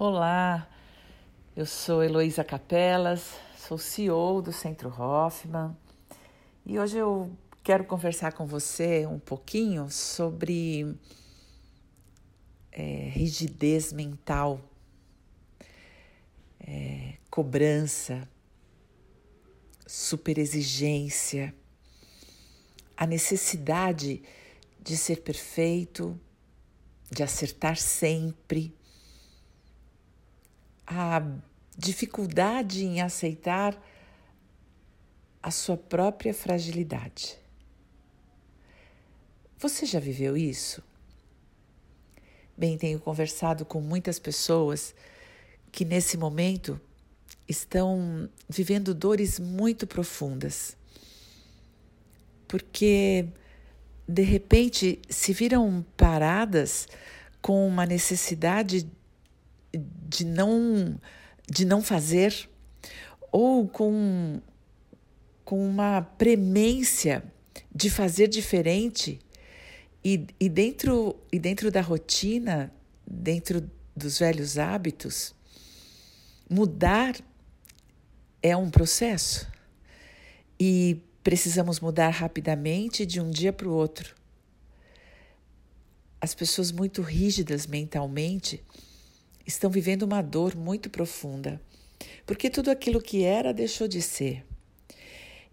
Olá, eu sou Heloísa Capelas, sou CEO do Centro Hoffman e hoje eu quero conversar com você um pouquinho sobre é, rigidez mental, é, cobrança, superexigência, a necessidade de ser perfeito, de acertar sempre a dificuldade em aceitar a sua própria fragilidade. Você já viveu isso? Bem, tenho conversado com muitas pessoas que nesse momento estão vivendo dores muito profundas. Porque de repente se viram paradas com uma necessidade de não de não fazer ou com com uma premência de fazer diferente e, e dentro e dentro da rotina dentro dos velhos hábitos mudar é um processo. E precisamos mudar rapidamente de um dia para o outro. As pessoas muito rígidas mentalmente estão vivendo uma dor muito profunda, porque tudo aquilo que era deixou de ser.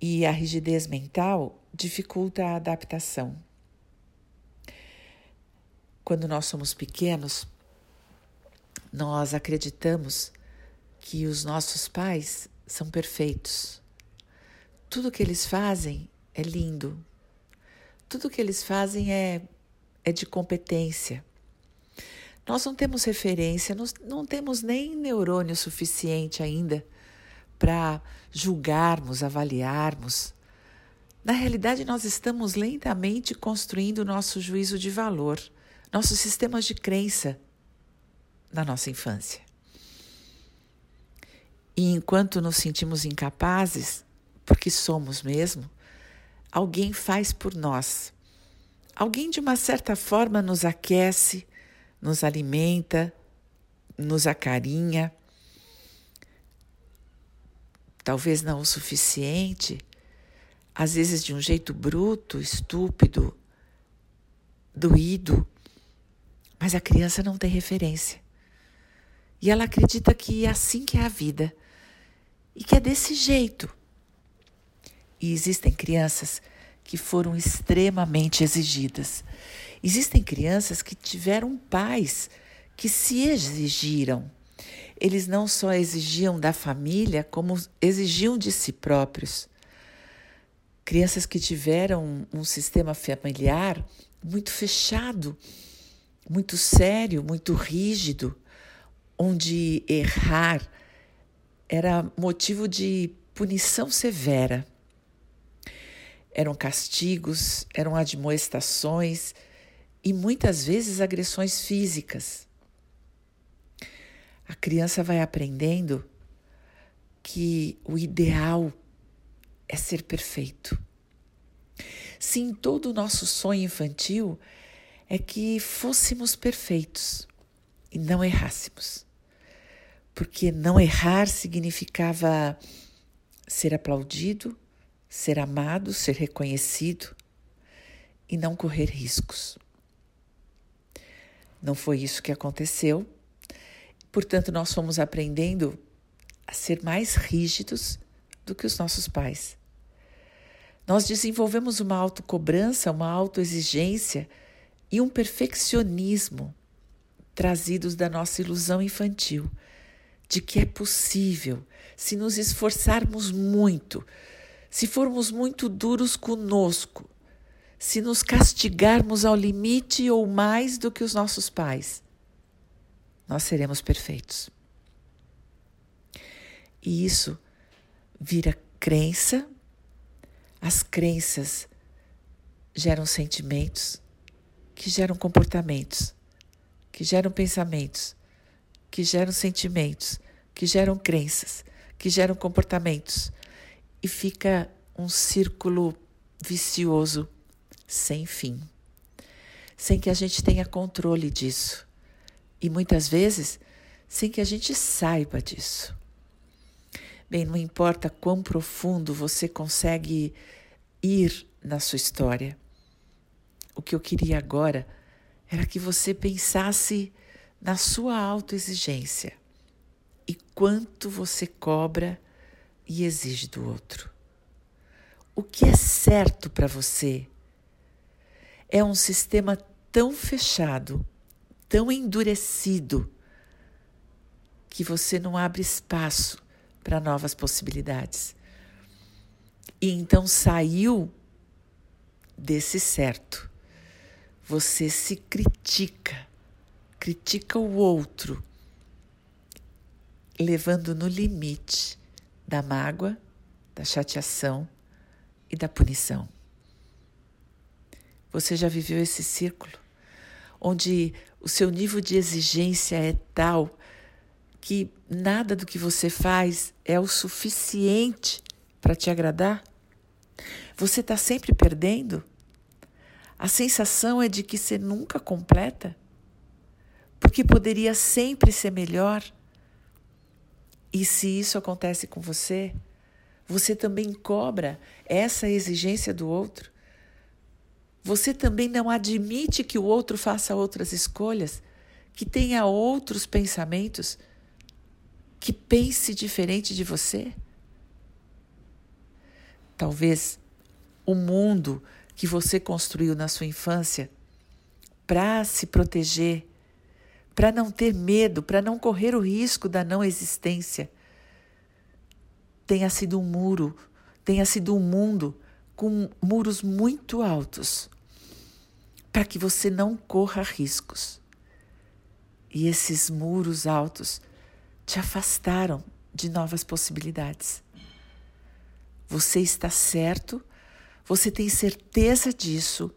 E a rigidez mental dificulta a adaptação. Quando nós somos pequenos, nós acreditamos que os nossos pais são perfeitos. Tudo que eles fazem é lindo. Tudo que eles fazem é, é de competência. Nós não temos referência, nós não temos nem neurônio suficiente ainda para julgarmos, avaliarmos. Na realidade, nós estamos lentamente construindo nosso juízo de valor, nossos sistemas de crença na nossa infância. E enquanto nos sentimos incapazes, porque somos mesmo, alguém faz por nós. Alguém, de uma certa forma, nos aquece, nos alimenta, nos acarinha. Talvez não o suficiente, às vezes de um jeito bruto, estúpido, doído, mas a criança não tem referência. E ela acredita que é assim que é a vida e que é desse jeito. E existem crianças que foram extremamente exigidas. Existem crianças que tiveram pais que se exigiram. Eles não só exigiam da família, como exigiam de si próprios. Crianças que tiveram um sistema familiar muito fechado, muito sério, muito rígido, onde errar era motivo de punição severa. Eram castigos, eram admoestações e muitas vezes agressões físicas. A criança vai aprendendo que o ideal é ser perfeito. Sim, todo o nosso sonho infantil é que fôssemos perfeitos e não errássemos. Porque não errar significava ser aplaudido, ser amado, ser reconhecido e não correr riscos. Não foi isso que aconteceu. Portanto, nós fomos aprendendo a ser mais rígidos do que os nossos pais. Nós desenvolvemos uma autocobrança, uma autoexigência e um perfeccionismo trazidos da nossa ilusão infantil de que é possível se nos esforçarmos muito, se formos muito duros conosco, se nos castigarmos ao limite ou mais do que os nossos pais, nós seremos perfeitos. E isso vira crença, as crenças geram sentimentos, que geram comportamentos, que geram pensamentos, que geram sentimentos, que geram crenças, que geram comportamentos, e fica um círculo vicioso sem fim, sem que a gente tenha controle disso. E muitas vezes sem que a gente saiba disso. Bem, não importa quão profundo você consegue ir na sua história. O que eu queria agora era que você pensasse na sua autoexigência e quanto você cobra e exige do outro. O que é certo para você é um sistema tão fechado, tão endurecido, que você não abre espaço para novas possibilidades. E então saiu desse certo. Você se critica, critica o outro, levando no limite da mágoa, da chateação e da punição. Você já viveu esse círculo onde o seu nível de exigência é tal que nada do que você faz é o suficiente para te agradar? Você está sempre perdendo? A sensação é de que você nunca completa? Porque poderia sempre ser melhor? E se isso acontece com você, você também cobra essa exigência do outro? Você também não admite que o outro faça outras escolhas, que tenha outros pensamentos? que pense diferente de você? Talvez o mundo que você construiu na sua infância para se proteger, para não ter medo, para não correr o risco da não existência, tenha sido um muro, tenha sido um mundo com muros muito altos, para que você não corra riscos. E esses muros altos te afastaram de novas possibilidades. Você está certo, você tem certeza disso,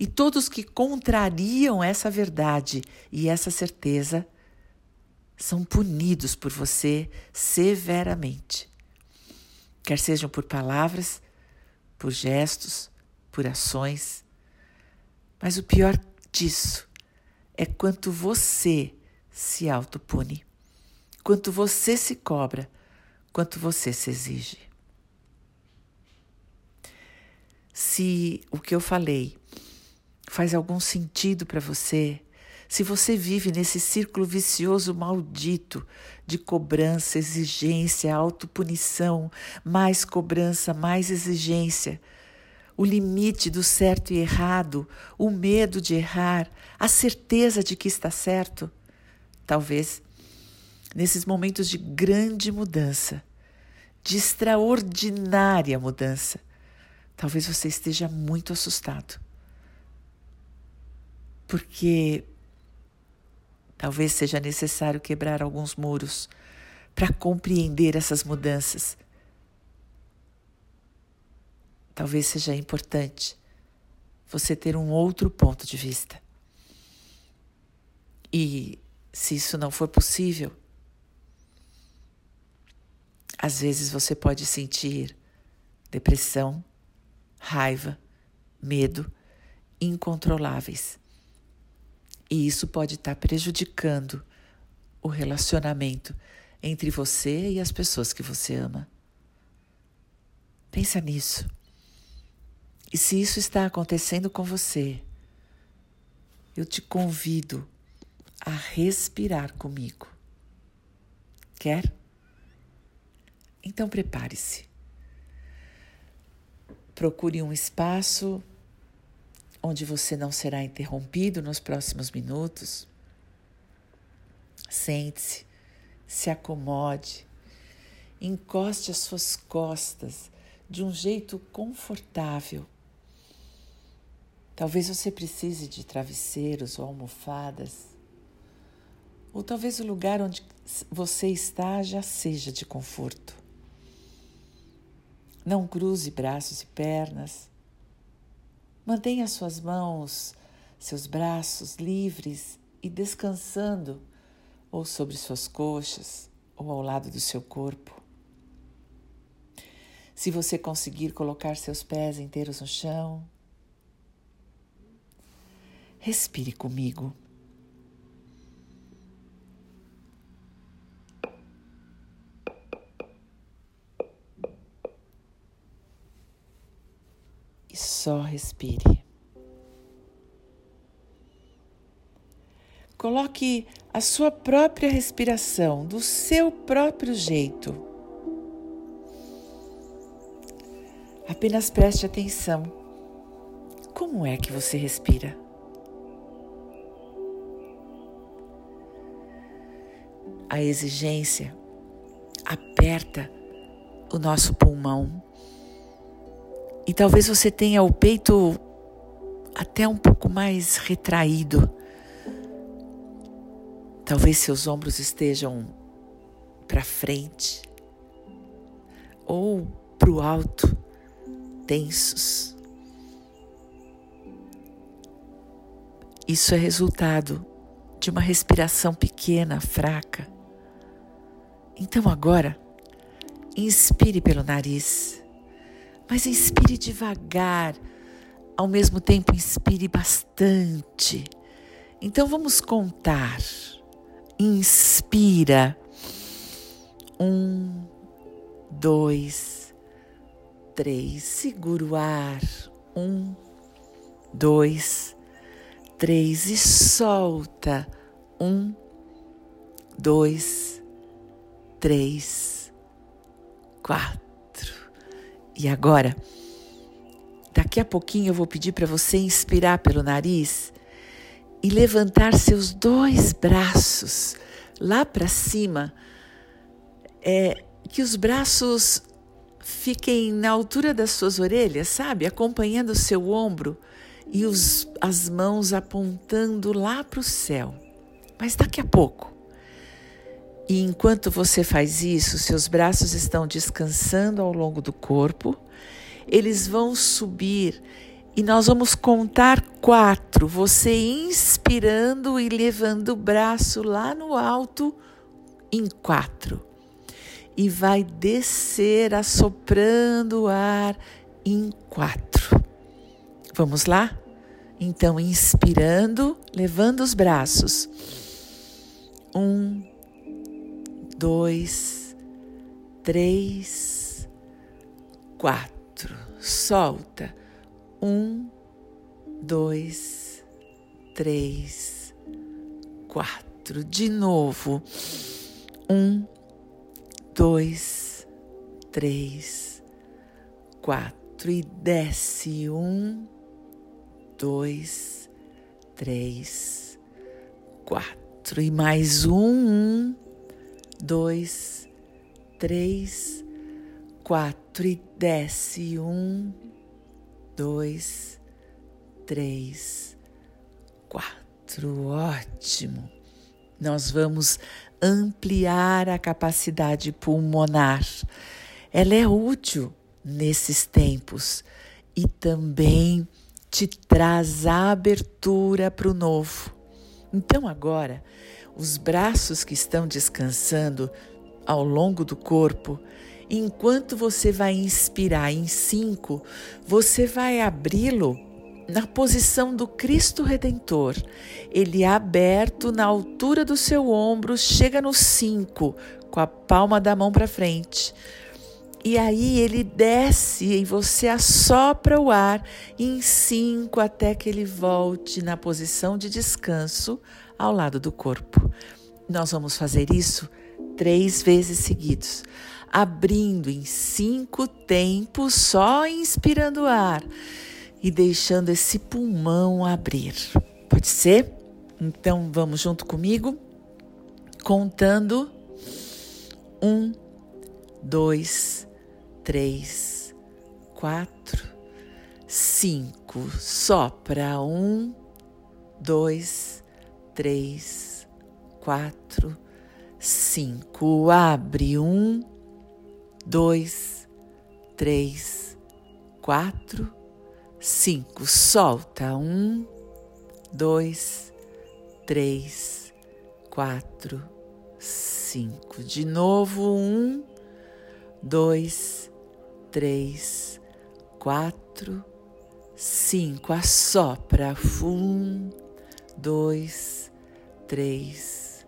e todos que contrariam essa verdade e essa certeza são punidos por você severamente. Quer sejam por palavras, por gestos, por ações. Mas o pior disso é quanto você se autopune quanto você se cobra, quanto você se exige. Se o que eu falei faz algum sentido para você, se você vive nesse círculo vicioso maldito de cobrança, exigência, autopunição, mais cobrança, mais exigência, o limite do certo e errado, o medo de errar, a certeza de que está certo, talvez nesses momentos de grande mudança, de extraordinária mudança, talvez você esteja muito assustado. Porque talvez seja necessário quebrar alguns muros para compreender essas mudanças. Talvez seja importante você ter um outro ponto de vista. E se isso não for possível, às vezes você pode sentir depressão, raiva, medo incontroláveis. E isso pode estar prejudicando o relacionamento entre você e as pessoas que você ama. Pensa nisso. E se isso está acontecendo com você, eu te convido a respirar comigo. Quer? Então prepare-se. Procure um espaço onde você não será interrompido nos próximos minutos. Sente-se, se acomode, encoste as suas costas de um jeito confortável. Talvez você precise de travesseiros ou almofadas, ou talvez o lugar onde você está já seja de conforto. Não cruze braços e pernas. Mantenha suas mãos, seus braços livres e descansando, ou sobre suas coxas, ou ao lado do seu corpo. Se você conseguir colocar seus pés inteiros no chão, Respire comigo. E só respire. Coloque a sua própria respiração do seu próprio jeito. Apenas preste atenção. Como é que você respira? A exigência aperta o nosso pulmão e talvez você tenha o peito até um pouco mais retraído Talvez seus ombros estejam para frente ou para o alto, tensos. Isso é resultado de uma respiração pequena, fraca. Então agora, inspire pelo nariz, mas inspire devagar, ao mesmo tempo inspire bastante. Então vamos contar inspira. Um, dois, três. Segura o ar. Um, dois, três. E solta. Um, dois, três, quatro. E agora, daqui a pouquinho eu vou pedir para você inspirar pelo nariz e levantar seus dois braços lá para cima, é, que os braços fiquem na altura das suas orelhas, sabe? Acompanhando o seu ombro e os, as mãos apontando lá para o céu. Mas daqui a pouco. E enquanto você faz isso, seus braços estão descansando ao longo do corpo, eles vão subir e nós vamos contar quatro. Você inspirando e levando o braço lá no alto em quatro. E vai descer assoprando o ar em quatro. Vamos lá? Então, inspirando, levando os braços. Um, dois, três, quatro. Solta um, dois, três, quatro. De novo. Um, dois, três, quatro. E desce. Um, dois, três, quatro. E mais um. Um, dois, três, quatro. E desce. Um, dois, três, quatro. Ótimo. Nós vamos ampliar a capacidade pulmonar. Ela é útil nesses tempos e também te traz a abertura para o novo. Então, agora, os braços que estão descansando ao longo do corpo enquanto você vai inspirar em cinco, você vai abri-lo na posição do Cristo Redentor. Ele é aberto na altura do seu ombro, chega no cinco, com a palma da mão para frente. E aí ele desce e você assopra o ar em cinco até que ele volte na posição de descanso ao lado do corpo. Nós vamos fazer isso três vezes seguidos abrindo em cinco tempos, só inspirando ar e deixando esse pulmão abrir. Pode ser? Então vamos junto comigo, contando um, dois, três, quatro, cinco. Sopra um, dois, três, quatro, cinco. Abre um dois, três, quatro, cinco. Solta. Um, dois, três, quatro, cinco. De novo. Um, dois, três, quatro, cinco. Assopra. Um, dois, três,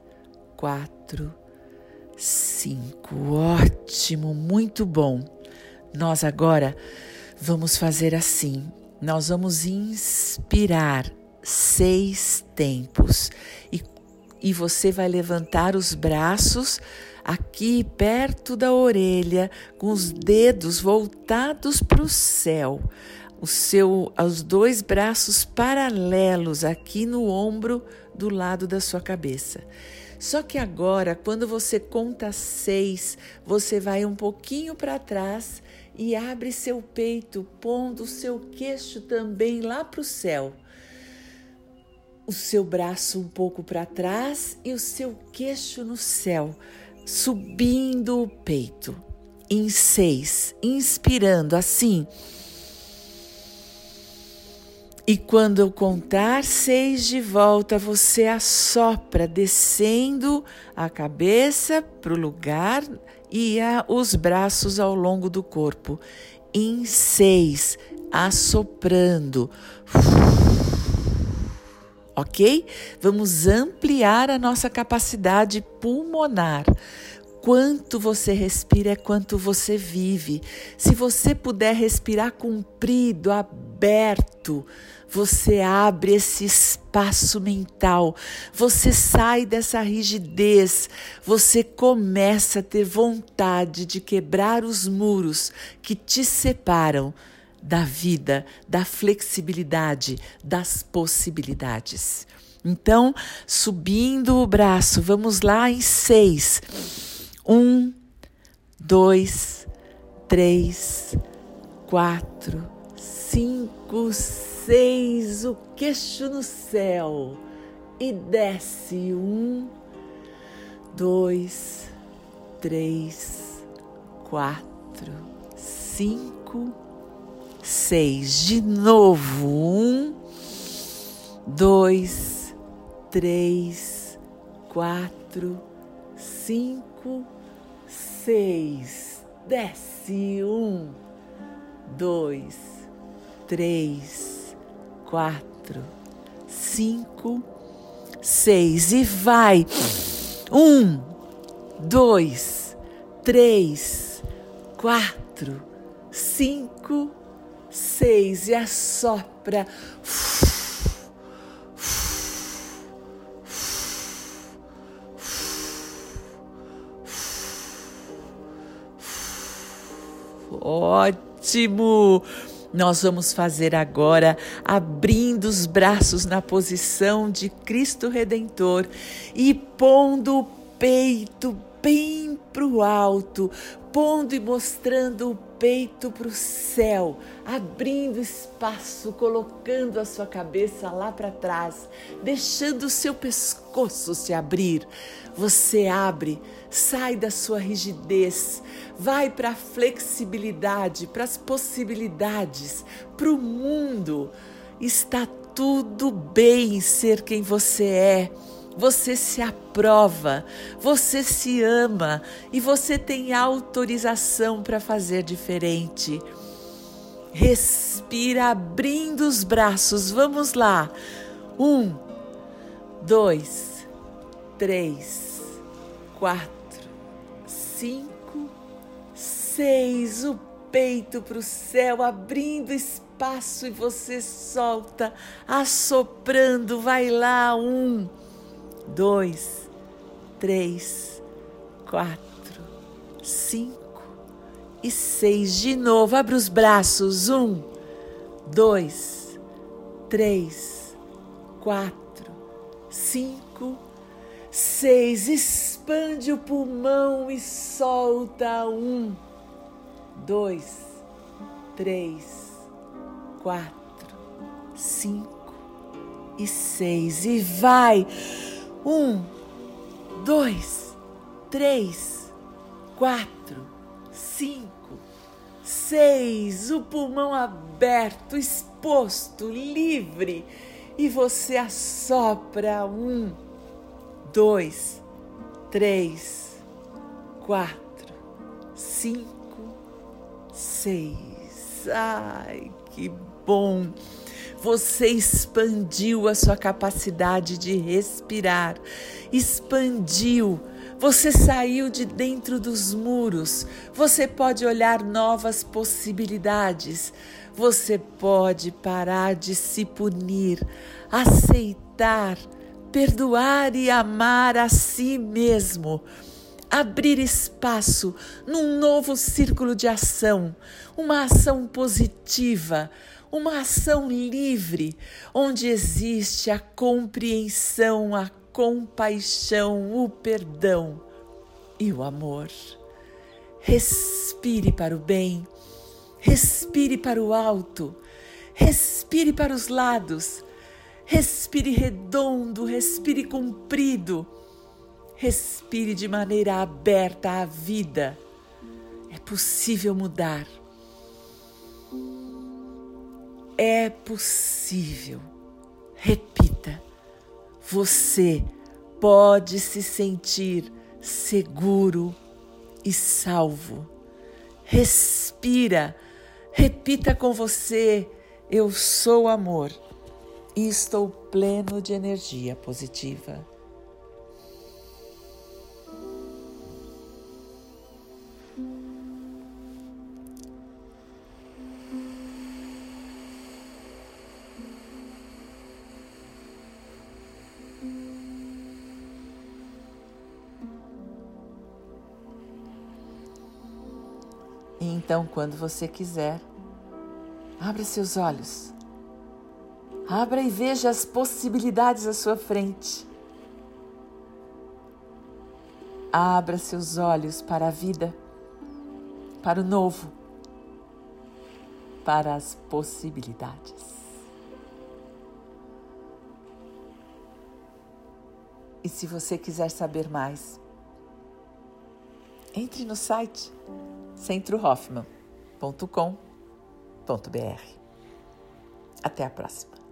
quatro, cinco. Ótimo, muito bom. Nós agora vamos fazer assim. nós vamos inspirar seis tempos e, e você vai levantar os braços aqui perto da orelha, com os dedos voltados para o céu, o seu, os dois braços paralelos aqui no ombro do lado da sua cabeça. Só que agora, quando você conta seis, você vai um pouquinho para trás e abre seu peito, pondo o seu queixo também lá para o céu. O seu braço um pouco para trás e o seu queixo no céu subindo o peito. Em seis, inspirando assim. E quando eu contar seis de volta, você assopra, descendo a cabeça para o lugar e a, os braços ao longo do corpo. Em seis, assoprando. Ok? Vamos ampliar a nossa capacidade pulmonar. Quanto você respira é quanto você vive. Se você puder respirar comprido, aberto, você abre esse espaço mental, você sai dessa rigidez, você começa a ter vontade de quebrar os muros que te separam da vida, da flexibilidade, das possibilidades. Então, subindo o braço, vamos lá em seis. Um, dois, três, quatro, cinco, seis. O queixo no céu e desce. Um, dois, três, quatro, cinco seis. De novo, um, dois, três, quatro, cinco, seis. Desce, um, dois, três, quatro, cinco, seis. E vai. Um, dois, três, quatro, cinco, seis e assopra. Ótimo! Nós vamos fazer agora abrindo os braços na posição de Cristo Redentor e pondo o peito bem para o alto, pondo e mostrando o peito para o céu, abrindo espaço, colocando a sua cabeça lá para trás, deixando o seu pescoço se abrir. Você abre, sai da sua rigidez, vai para a flexibilidade, para as possibilidades, para o mundo. Está tudo bem ser quem você é você se aprova, você se ama e você tem autorização para fazer diferente. Respira abrindo os braços. Vamos lá. Um, dois, três, quatro, cinco, seis. O peito para o céu, abrindo espaço e você solta, assoprando. Vai lá. Um dois, três, quatro, cinco e seis. De novo, abre os braços. Um, dois, três, quatro, cinco, seis. Expande o pulmão e solta. Um, dois, três, quatro, cinco e seis. E vai. Um, dois, três, quatro, cinco, seis. O pulmão aberto, exposto, livre. E você assopra. Um, dois, três, quatro, cinco, seis. Ai, que bom! Você expandiu a sua capacidade de respirar, expandiu. Você saiu de dentro dos muros. Você pode olhar novas possibilidades. Você pode parar de se punir, aceitar, perdoar e amar a si mesmo. Abrir espaço num novo círculo de ação, uma ação positiva, uma ação livre, onde existe a compreensão, a compaixão, o perdão e o amor. Respire para o bem, respire para o alto, respire para os lados, respire redondo, respire comprido, respire de maneira aberta à vida. É possível mudar. É possível. Repita você pode se sentir seguro e salvo. Respira, repita com você: Eu sou amor e estou pleno de energia positiva. E então, quando você quiser, abra seus olhos. Abra e veja as possibilidades à sua frente. Abra seus olhos para a vida, para o novo, para as possibilidades. E se você quiser saber mais, entre no site centrohoffman.com.br. Até a próxima.